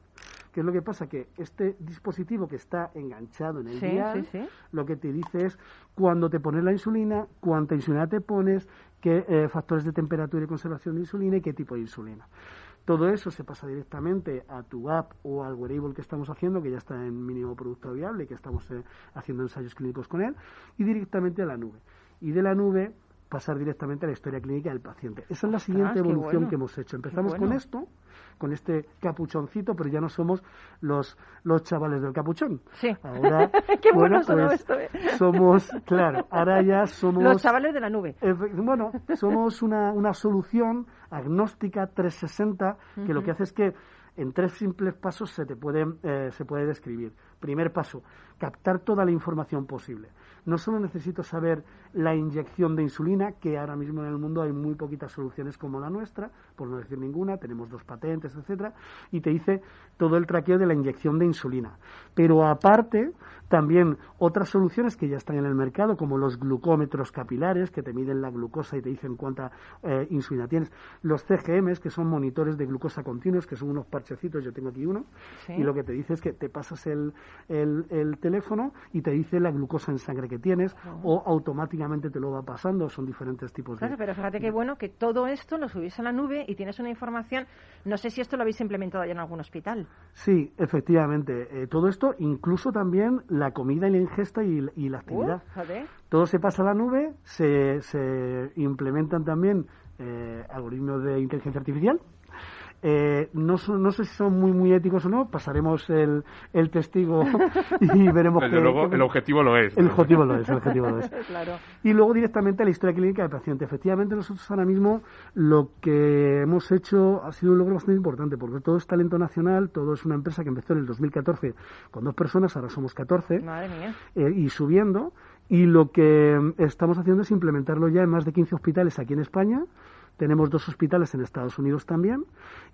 ¿Qué es lo que pasa? Que este dispositivo que está enganchado en el Sí, dial, sí, sí. lo que te dice es cuando te pones la insulina, cuánta insulina te pones, qué eh, factores de temperatura y conservación de insulina y qué tipo de insulina. Todo eso se pasa directamente a tu app o al wearable que estamos haciendo, que ya está en mínimo producto viable, que estamos eh, haciendo ensayos clínicos con él, y directamente a la nube. Y de la nube pasar directamente a la historia clínica del paciente. Esa es la siguiente qué evolución bueno. que hemos hecho. Empezamos bueno. con esto, con este capuchoncito, pero ya no somos los, los chavales del capuchón. Sí. Ahora, Qué bueno sonó pues, esto, ¿eh? somos, claro, ahora ya somos... Los chavales de la nube. Bueno, somos una, una solución agnóstica 360 que lo que hace es que en tres simples pasos se te puede, eh, se puede describir. Primer paso, captar toda la información posible. No solo necesito saber la inyección de insulina, que ahora mismo en el mundo hay muy poquitas soluciones como la nuestra, por no decir ninguna, tenemos dos patentes, etcétera, y te dice todo el traqueo de la inyección de insulina. Pero aparte, También otras soluciones que ya están en el mercado, como los glucómetros capilares, que te miden la glucosa y te dicen cuánta eh, insulina tienes. Los CGMs, que son monitores de glucosa continuos, que son unos parchecitos, yo tengo aquí uno, Sí. y lo que te dice es que te pasas el, el, el teléfono y te dice la glucosa en sangre que tienes, o automáticamente te lo va pasando, son diferentes tipos de... Claro, pero fíjate qué bueno que todo esto lo subís a la nube y tienes una información. No sé si esto lo habéis implementado ya en algún hospital. Sí, efectivamente. Eh, todo esto, incluso también la comida y la ingesta y, y la actividad. Uh, joder. Todo se pasa a la nube, se, se implementan también eh, algoritmos de inteligencia artificial. Eh, no, son- no sé si son muy muy éticos o no, pasaremos el, el testigo y veremos Desde que- luego, que- el objetivo lo es. el ¿no? objetivo lo es, el objetivo lo es. claro. Y luego directamente a la historia clínica del paciente. Efectivamente, nosotros ahora mismo lo que hemos hecho ha sido un logro bastante importante, porque todo es talento nacional, todo es una empresa que empezó en el 2014 con dos personas, ahora somos 14, Madre mía. eh, y subiendo. Y lo que estamos haciendo es implementarlo ya en más de 15 hospitales aquí en España. Tenemos dos hospitales en Estados Unidos también.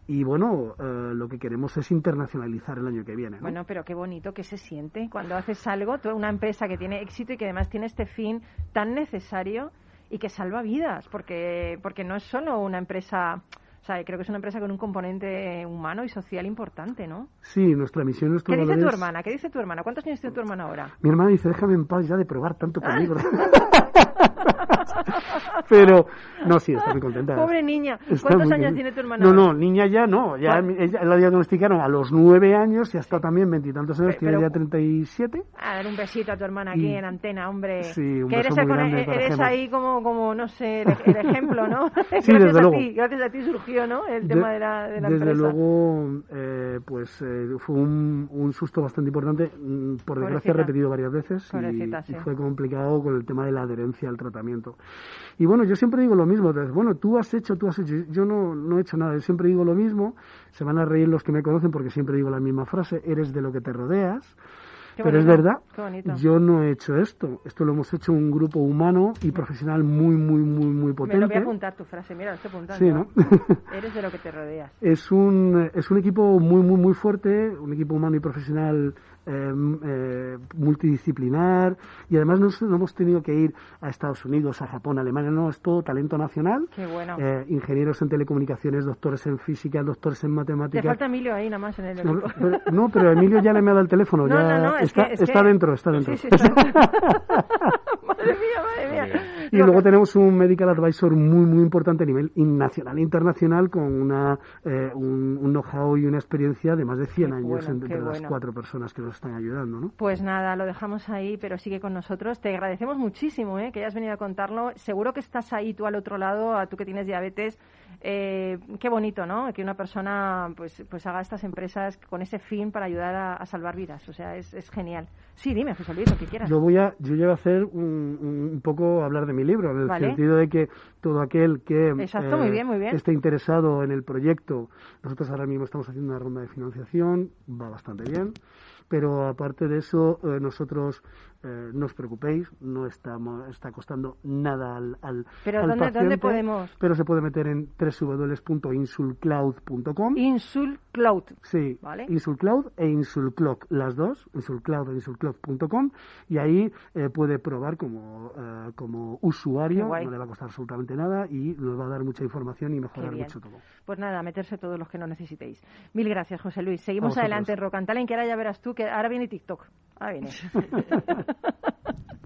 Y bueno, eh, lo que queremos es internacionalizar el año que viene. ¿no? Bueno, pero qué bonito que se siente cuando haces algo, tú- una empresa que tiene éxito y que además tiene este fin tan necesario y que salva vidas, porque, porque no es solo una empresa, o sea, creo que es una empresa con un componente humano y social importante, ¿no? Sí, nuestra misión, nuestro ¿Qué dice tu hermana? ¿Qué dice tu hermana? ¿Cuántos años tiene tu hermana ahora? Mi hermana dice, déjame en paz ya de probar tanto conmigo. Pero, no, sí, está muy contenta. Pobre niña. Está ¿Cuántos años bien. tiene tu hermana No, ahora? no, niña ya no. Ya ¿Cuál? ella la diagnosticaron a los nueve años y hasta también veintitantos años, tiene ya 37. A dar un besito a tu hermana aquí Y- en antena, hombre. Sí, un que beso eres, muy el- grande para eres Gemma. ahí como, como, no sé, el, ejemplo, ¿no? gracias desde a luego. ti, gracias a ti surgió, ¿no? El De- tema de la, de la Desde empresa. luego, eh, pues eh, fue un, un susto bastante importante. Mm, Por desgracia, repetido varias veces y, sí. y fue complicado con el tema de la adherencia al tratamiento. Y bueno, yo siempre digo lo mismo. entonces, bueno, tú has hecho, tú has hecho. Yo no, no he hecho nada. Yo siempre digo lo mismo. Se van a reír los que me conocen porque siempre digo la misma frase. Eres de lo que te rodeas. Qué Pero es verdad, qué yo no he hecho esto. Esto lo hemos hecho un grupo humano y profesional muy, muy, muy, muy potente. Me lo voy a apuntar tu frase, mira, lo estoy apuntando. Sí, ¿no? Eres de lo que te rodeas. Es un, es un equipo muy, muy, muy fuerte, un equipo humano y profesional eh, eh, multidisciplinar y además no, no hemos tenido que ir a Estados Unidos, a Japón, a Alemania, no, es todo talento nacional. Qué bueno. Eh, ingenieros en telecomunicaciones, doctores en física, doctores en Te matemáticas. falta Emilio ahí nada más en el No, pero, no, pero Emilio ya le me ha dado el teléfono, No, ya no, no, es está, que- es está que- dentro, está dentro. Sí, sí, está dentro. madre mía, madre mía. Y luego tenemos un medical advisor muy, muy importante a nivel nacional e internacional con una, eh, un, un know-how y una experiencia de más de 100 Qué años bueno, entre las bueno. cuatro personas que nos están ayudando, ¿no? Pues nada, lo dejamos ahí, pero sigue con nosotros. Te agradecemos muchísimo ¿eh? que hayas venido a contarlo. Seguro que estás ahí tú al otro lado, a tú que tienes diabetes. Eh, qué bonito, ¿no? Que una persona pues, pues haga estas empresas con ese fin para ayudar a, a salvar vidas. O sea, es, es genial. Sí, dime, José Luis, lo que quieras. Yo voy a, yo voy a hacer un, un poco hablar de mi libro, en el Vale. sentido de que todo aquel que eh, Exacto, muy bien, muy bien. esté interesado en el proyecto, nosotros ahora mismo estamos haciendo una ronda de financiación, va bastante bien, pero aparte de eso, eh, nosotros eh, no os preocupéis, no estamos, está costando nada al, al, Pero al ¿dónde- dónde paciente, podemos? Pero se puede meter en www.insulcloud.com. Insul Cloud. Sí, Vale. Insulcloud e Insulclock, las dos, Insulcloud e Insulcloud.com, y ahí eh, puede probar como, eh, como usuario, no le va a costar absolutamente nada y nos va a dar mucha información y mejorar mucho todo. Pues nada, meterse todos los que no necesitéis. Mil gracias, José Luis. Seguimos adelante en Rock and Talent, que ahora ya verás tú que ahora viene TikTok. Ahora viene.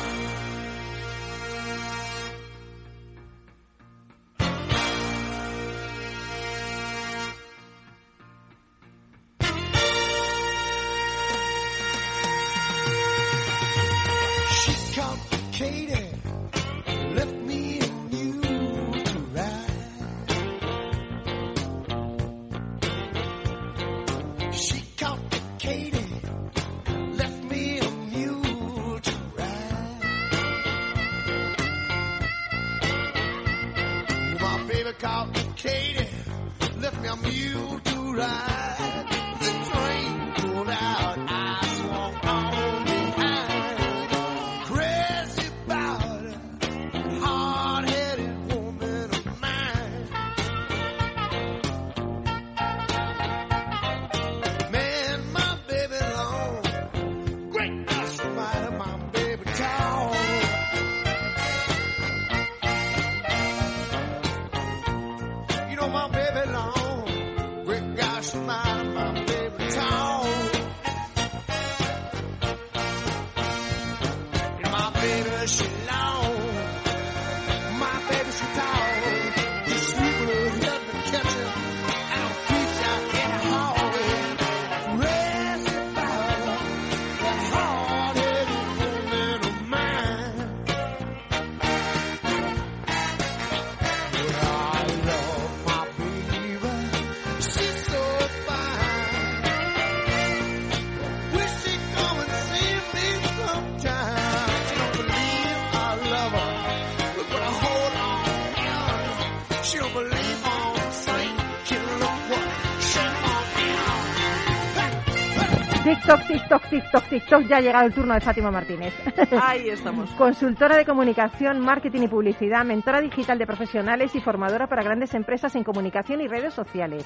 TikTok, TikTok, TikTok. Ya ha llegado el turno de Fátima Martínez. Ahí estamos. Consultora de comunicación, marketing y publicidad, mentora digital de profesionales y formadora para grandes empresas en comunicación y redes sociales.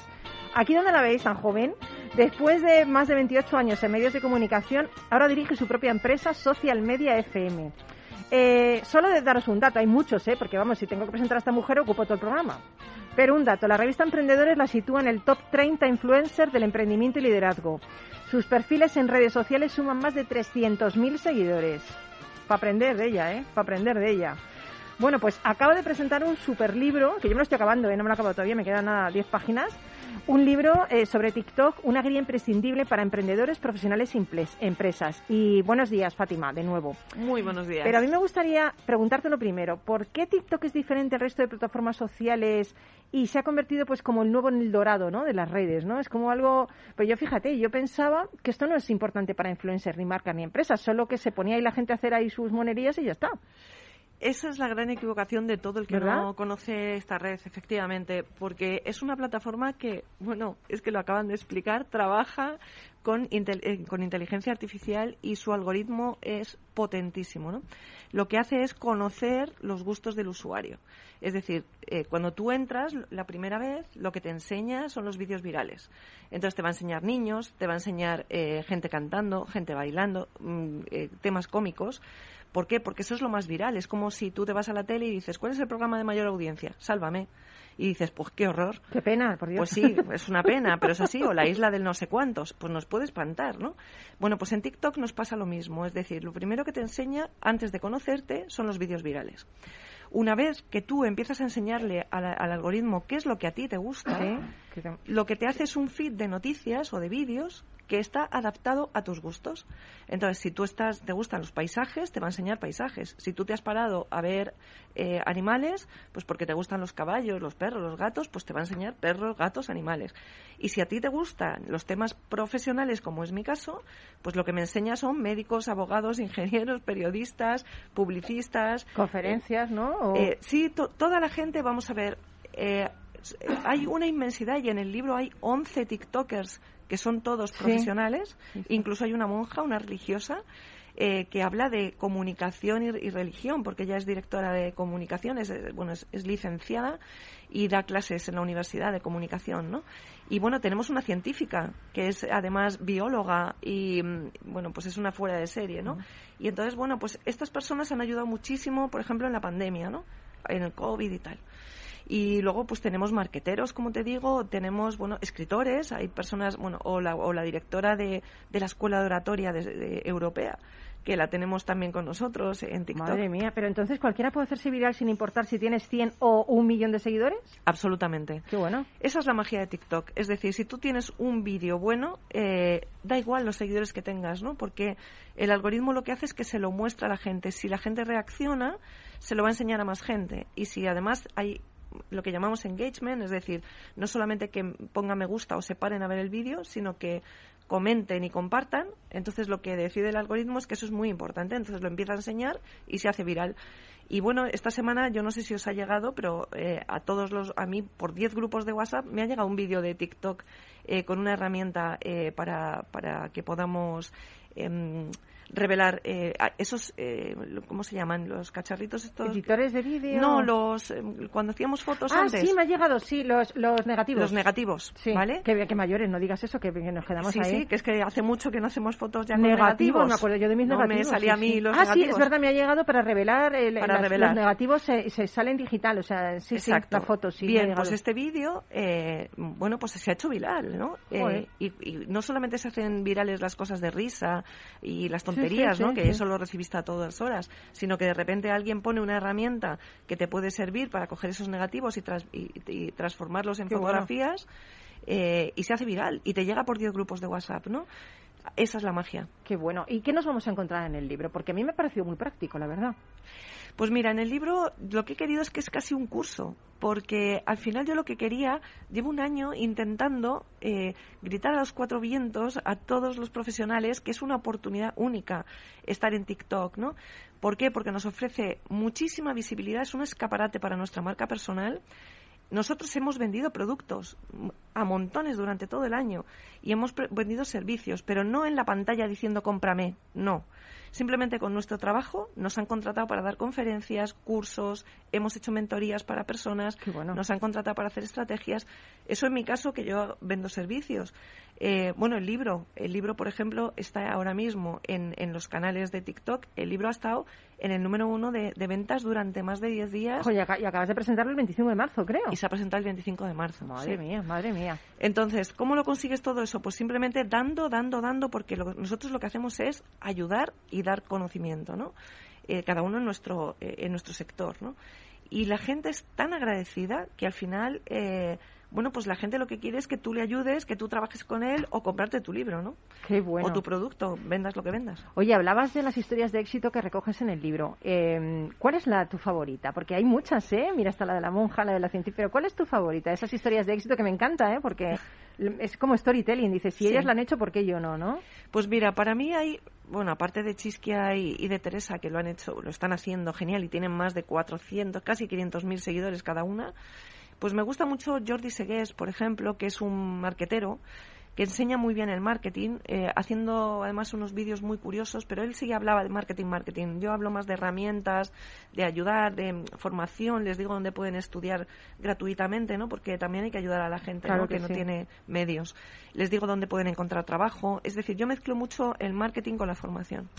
Aquí donde la veis, tan joven, después de más de 28 años en medios de comunicación, ahora dirige su propia empresa Social Media FM. Eh, solo de daros un dato, hay muchos, ¿eh? porque vamos, si tengo que presentar a esta mujer ocupo todo el programa. Pero un dato, la revista Emprendedores la sitúa en el top 30 influencers del emprendimiento y liderazgo. Sus perfiles en redes sociales suman más de 300.000 seguidores. Para aprender de ella, ¿eh? Para aprender de ella. Bueno, pues acaba de presentar un super libro, que yo me lo estoy acabando, ¿eh? no me lo he acabado todavía, me quedan nada 10 páginas. Un libro eh, sobre TikTok, una guía imprescindible para emprendedores, profesionales y emples- empresas. Y buenos días, Fátima, de nuevo. Muy buenos días. Pero a mí me gustaría preguntarte lo primero, ¿por qué TikTok es diferente al resto de plataformas sociales y se ha convertido pues como el nuevo en el dorado, ¿no? de las redes, ¿no? Es como algo, pues yo fíjate, yo pensaba que esto no es importante para influencers ni marcas ni empresas, solo que se ponía ahí la gente a hacer ahí sus monerías y ya está. Esa es la gran equivocación de todo el que ¿Verdad? no conoce esta red, efectivamente, porque es una plataforma que, bueno, es que lo acaban de explicar, trabaja con, intel- eh, con inteligencia artificial y su algoritmo es potentísimo, ¿no? Lo que hace es conocer los gustos del usuario. Es decir, eh, cuando tú entras la primera vez, lo que te enseña son los vídeos virales. Entonces te va a enseñar niños, te va a enseñar eh, gente cantando, gente bailando, mm, eh, temas cómicos. ¿Por qué? Porque eso es lo más viral. Es como si tú te vas a la tele y dices, ¿cuál es el programa de mayor audiencia? Sálvame. Y dices, pues qué horror. Qué pena, por Dios. Pues sí, es una pena, pero es así. O la isla del no sé cuántos. Pues nos puede espantar, ¿no? Bueno, pues en TikTok nos pasa lo mismo. Es decir, lo primero que te enseña antes de conocerte son los vídeos virales. Una vez que tú empiezas a enseñarle al algoritmo qué es lo que a ti te gusta, lo que te hace es un feed de noticias o de vídeos que está adaptado a tus gustos. Entonces, si tú estás, te gustan los paisajes, te va a enseñar paisajes. Si tú te has parado a ver eh, animales, pues porque te gustan los caballos, los perros, los gatos, pues te va a enseñar perros, gatos, animales. Y si a ti te gustan los temas profesionales, como es mi caso, pues lo que me enseña son médicos, abogados, ingenieros, periodistas, publicistas, Conferencias, ¿no? Eh, sí, to- toda la gente, vamos a ver, eh, eh, hay una inmensidad y en el libro hay 11 TikTokers que son todos profesionales, Sí, incluso hay una monja, una religiosa, eh, que habla de comunicación y, y religión, porque ella es directora de comunicación, es, eh, bueno, es, es licenciada y da clases en la Universidad de Comunicación, ¿no? Y bueno, tenemos una científica que es además bióloga y mm, bueno, pues es una fuera de serie, ¿no? Y entonces, bueno, pues estas personas han ayudado muchísimo, por ejemplo, en la pandemia, ¿no? En el COVID y tal. Y luego, pues tenemos marqueteros, como te digo, tenemos, bueno, escritores, hay personas, bueno, o la, o la directora de, de la Escuela de Oratoria de- de- Europea, que la tenemos también con nosotros en TikTok. Madre mía, pero entonces cualquiera puede hacerse viral sin importar si tienes 100 o un millón de seguidores. Absolutamente. Qué bueno. Esa es la magia de TikTok. Es decir, si tú tienes un vídeo bueno, eh, da igual los seguidores que tengas, ¿no? Porque el algoritmo lo que hace es que se lo muestra a la gente. Si la gente reacciona, se lo va a enseñar a más gente. Y si además hay lo que llamamos engagement, es decir, no solamente que pongan me gusta o se paren a ver el vídeo, sino que comenten y compartan, entonces lo que decide el algoritmo es que eso es muy importante, entonces lo empieza a enseñar y se hace viral. Y bueno, esta semana yo no sé si os ha llegado, pero eh, a todos los, a mí por 10 grupos de WhatsApp me ha llegado un vídeo de TikTok eh, con una herramienta eh, para, para que podamos em, revelar eh, esos, eh, ¿cómo se llaman? Los cacharritos estos. Editores de vídeo. No, los, em, cuando hacíamos fotos Ah, antes. sí, me ha llegado, sí, los, los negativos. Los negativos, Sí, ¿vale? Que, que mayores, no digas eso, que, que nos quedamos Sí, ahí. sí, que es que hace mucho que no hacemos fotos ya negativos, negativos. me acuerdo yo de mis no negativos. me salía a mí sí. los ah, sí, es verdad, me ha llegado para revelar. el- Para las- revelar. Los negativos se, se salen digital, o sea, sí, Exacto. sí, la foto, sí. Bien, pues este vídeo, eh, bueno, pues se ha hecho viral, ¿no? Eh, y, y no solamente se hacen virales las cosas de risa y las tonterías, sí, ¿no? sí, que eso lo recibiste a todas horas, sino que de repente alguien pone una herramienta que te puede servir para coger esos negativos y, tras- y- y transformarlos en Qué bueno. fotografías eh, y se hace viral y te llega por 10 grupos de WhatsApp, ¿no? Esa es la magia. Qué bueno. ¿Y qué nos vamos a encontrar en el libro? Porque a mí me ha parecido muy práctico, la verdad. Pues mira, en el libro lo que he querido es que es casi un curso, porque al final yo lo que quería, llevo un año intentando eh, gritar a los cuatro vientos a todos los profesionales que es una oportunidad única estar en TikTok, ¿no? ¿Por qué? Porque nos ofrece muchísima visibilidad, es un escaparate para nuestra marca personal. Nosotros hemos vendido productos a montones durante todo el año y hemos vendido servicios, pero no en la pantalla diciendo cómprame, no. Simplemente con nuestro trabajo nos han contratado para dar conferencias, cursos, hemos hecho mentorías para personas, bueno. nos han contratado para hacer estrategias. Eso en mi caso, que yo vendo servicios. Eh, bueno, el libro. El libro, por ejemplo, está ahora mismo en, en los canales de TikTok. El libro ha estado en el número uno de, de ventas durante más de 10 días Ojo, y, aca- y acabas de presentarlo el 25 de marzo, creo. y se ha presentado el 25 de marzo. Madre sí. mía, madre mía. Entonces, ¿cómo lo consigues todo eso? Pues simplemente dando, dando, dando, porque lo- nosotros lo que hacemos es ayudar y dar conocimiento, ¿no? Eh, cada uno en nuestro, eh, en nuestro sector, ¿no? Y la gente es tan agradecida que al final, eh, bueno, pues la gente lo que quiere es que tú le ayudes, que tú trabajes con él o comprarte tu libro, ¿no? Qué bueno. O tu producto, vendas lo que vendas. Oye, hablabas de las historias de éxito que recoges en el libro. Eh, ¿Cuál es la tu favorita? Porque hay muchas, ¿eh? Mira, está la de la monja, la de la científica. Pero ¿cuál es tu favorita? Esas historias de éxito que me encanta, ¿eh? Porque es como storytelling. Dice, si Sí. ellas la han hecho, ¿por qué yo no, no? Pues mira, para mí hay, bueno, aparte de Chisquia y, y de Teresa, que lo han hecho, lo están haciendo genial y tienen más de 400, casi 500 mil seguidores cada una, pues me gusta mucho Jordi Segués, por ejemplo, que es un marquetero que enseña muy bien el marketing, eh, haciendo además unos vídeos muy curiosos, pero él sí hablaba de marketing, marketing. Yo hablo más de herramientas, de ayudar, de formación, les digo dónde pueden estudiar gratuitamente, ¿no? Porque también hay que ayudar a la gente, Claro ¿no? que que no tiene medios. Les digo dónde pueden encontrar trabajo. Es decir, yo mezclo mucho el marketing con la formación.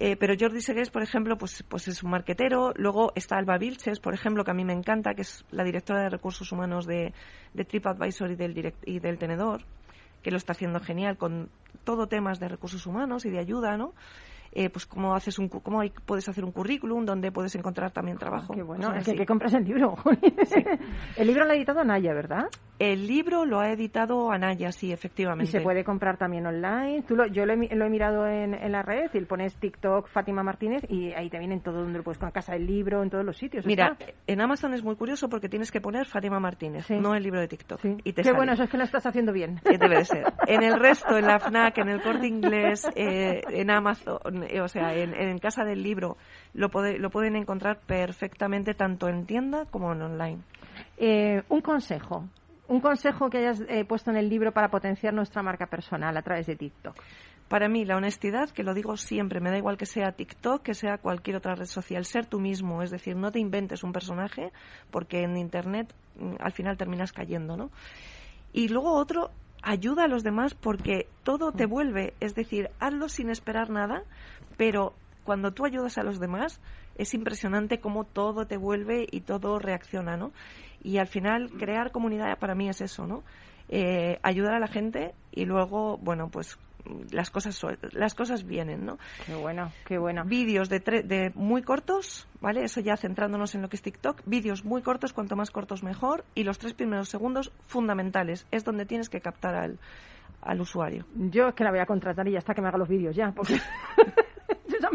Eh, pero Jordi Segués, por ejemplo, pues, pues es un marquetero. Luego está Alba Vilches, por ejemplo, que a mí me encanta, que es la directora de recursos humanos de, de TripAdvisor y del, direct- y del Tenedor, que lo está haciendo genial con todo temas de recursos humanos y de ayuda, ¿no? Eh, pues cómo haces un cómo hay- puedes hacer un currículum donde puedes encontrar también trabajo. Qué bueno, cosas es que compras el libro. el libro lo ha editado Naya, ¿verdad? El libro lo ha editado Anaya, sí, Y efectivamente. se puede comprar también online. Tú lo- yo lo he, lo he mirado en, en la red y pones TikTok Fátima Martínez y ahí te viene en todo donde lo puedes con Casa del Libro, en todos los sitios. Mira, está. en Amazon es muy curioso porque tienes que poner Fátima Martínez, Sí. no el libro de TikTok. Sí. Y te Qué sale. bueno, eso es que lo estás haciendo bien. que debe de ser. En el resto, en la FNAC, en el Corte Inglés, eh, en Amazon, eh, o sea, en, en Casa del Libro, lo, pode- lo pueden encontrar perfectamente tanto en tienda como en online. Eh, un consejo. Un consejo que hayas eh, puesto en el libro para potenciar nuestra marca personal a través de TikTok. Para mí, la honestidad, que lo digo siempre, me da igual que sea TikTok, que sea cualquier otra red social, ser tú mismo, es decir, no te inventes un personaje, porque en Internet mm, al final terminas cayendo, ¿no? Y luego otro, ayuda a los demás porque todo te vuelve, es decir, hazlo sin esperar nada, pero cuando tú ayudas a los demás es impresionante cómo todo te vuelve y todo reacciona, ¿no? Y al final crear comunidad para mí es eso, ¿no? Eh, ayudar a la gente y luego, bueno, pues las cosas las cosas vienen, ¿no? Qué bueno, qué bueno. Vídeos de, tre- de muy cortos, ¿vale? Eso ya centrándonos en lo que es TikTok. Vídeos muy cortos, cuanto más cortos mejor. Y los tres primeros segundos fundamentales. Es donde tienes que captar al, al usuario. Yo es que la voy a contratar y ya está que me haga los vídeos ya, porque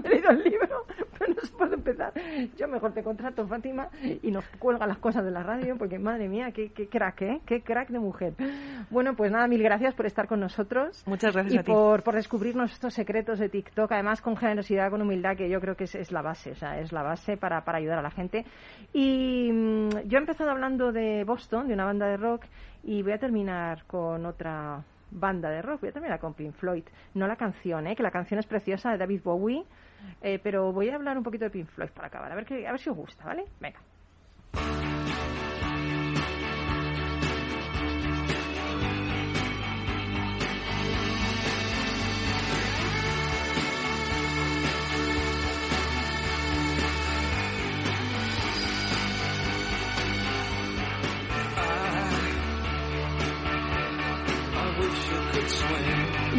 he leído el libro, pero no se puede empezar. Yo mejor te contrato, Fátima, y nos cuelga las cosas de la radio, porque madre mía, qué, qué crack, ¿eh? Qué crack de mujer. Bueno, pues nada, mil gracias por estar con nosotros. Muchas gracias y a ti. por, por descubrirnos estos secretos de TikTok, además con generosidad, con humildad, que yo creo que es, es la base, o sea, es la base para, para ayudar a la gente. Y mm, yo he empezado hablando de Boston, de una banda de rock, y voy a terminar con otra banda de rock, voy a terminar con Pink Floyd. No la canción, ¿eh? que la canción es preciosa de David Bowie, eh, pero voy a hablar un poquito de Pink Floyd para acabar, a ver, que, a ver si os gusta, ¿vale? Venga.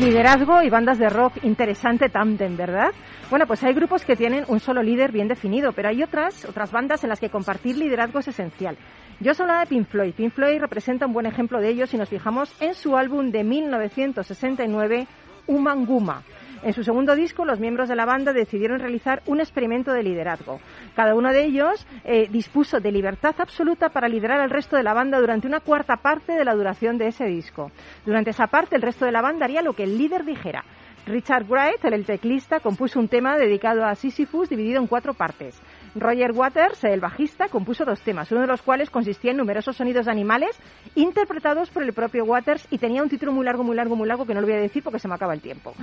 Liderazgo y bandas de rock, interesante tándem, ¿verdad? Bueno, pues hay grupos que tienen un solo líder bien definido, pero hay otras, otras bandas en las que compartir liderazgo es esencial. Yo os hablaba de Pink Floyd. Pink Floyd representa un buen ejemplo de ello si nos fijamos en su álbum de 1969, Human Guma. En su segundo disco, los miembros de la banda decidieron realizar un experimento de liderazgo. Cada uno de ellos eh, dispuso de libertad absoluta para liderar al resto de la banda durante una cuarta parte de la duración de ese disco. Durante esa parte, el resto de la banda haría lo que el líder dijera. Richard Wright, el teclista, compuso un tema dedicado a Sisyphus dividido en cuatro partes. Roger Waters, el bajista, compuso dos temas, uno de los cuales consistía en numerosos sonidos de animales interpretados por el propio Waters y tenía un título muy largo, muy largo, muy largo que no lo voy a decir porque se me acaba el tiempo.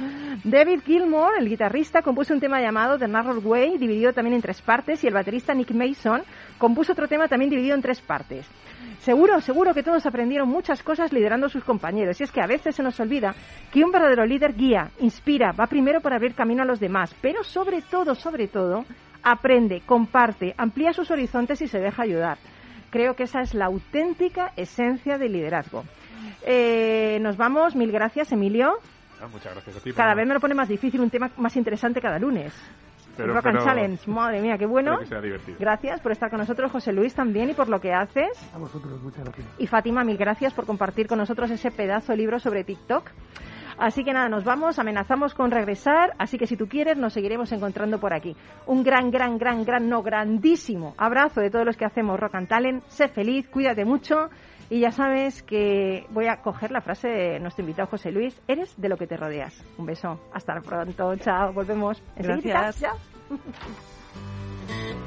David Gilmour, el guitarrista, compuso un tema llamado The Narrow Way, dividido también en tres partes, y el baterista Nick Mason compuso otro tema también dividido en tres partes. Seguro, seguro que todos aprendieron muchas cosas liderando a sus compañeros. Y es que a veces se nos olvida que un verdadero líder guía, inspira, va primero para abrir camino a los demás, pero sobre todo, sobre todo, aprende, comparte, amplía sus horizontes y se deja ayudar. Creo que esa es la auténtica esencia del liderazgo. Eh, nos vamos, mil gracias, Emilio. Ah, muchas gracias a ti. Cada vez me lo pone más difícil, un tema más interesante cada lunes. Pero- Rock and pero- Challenge, madre mía, qué bueno. Espero que sea divertido. Gracias por estar con nosotros, José Luis, también, y por lo que haces. A vosotros, muchas gracias. Y Fátima, mil gracias por compartir con nosotros ese pedazo de libro sobre TikTok. Así que nada, nos vamos, amenazamos con regresar, así que si tú quieres nos seguiremos encontrando por aquí. Un gran, gran, gran, gran, no, grandísimo abrazo de todos los que hacemos Rock and Talent. Sé feliz, cuídate mucho y ya sabes que voy a coger la frase de nuestro invitado José Luis, eres de lo que te rodeas. Un beso, hasta pronto, chao, volvemos. Gracias. ya. How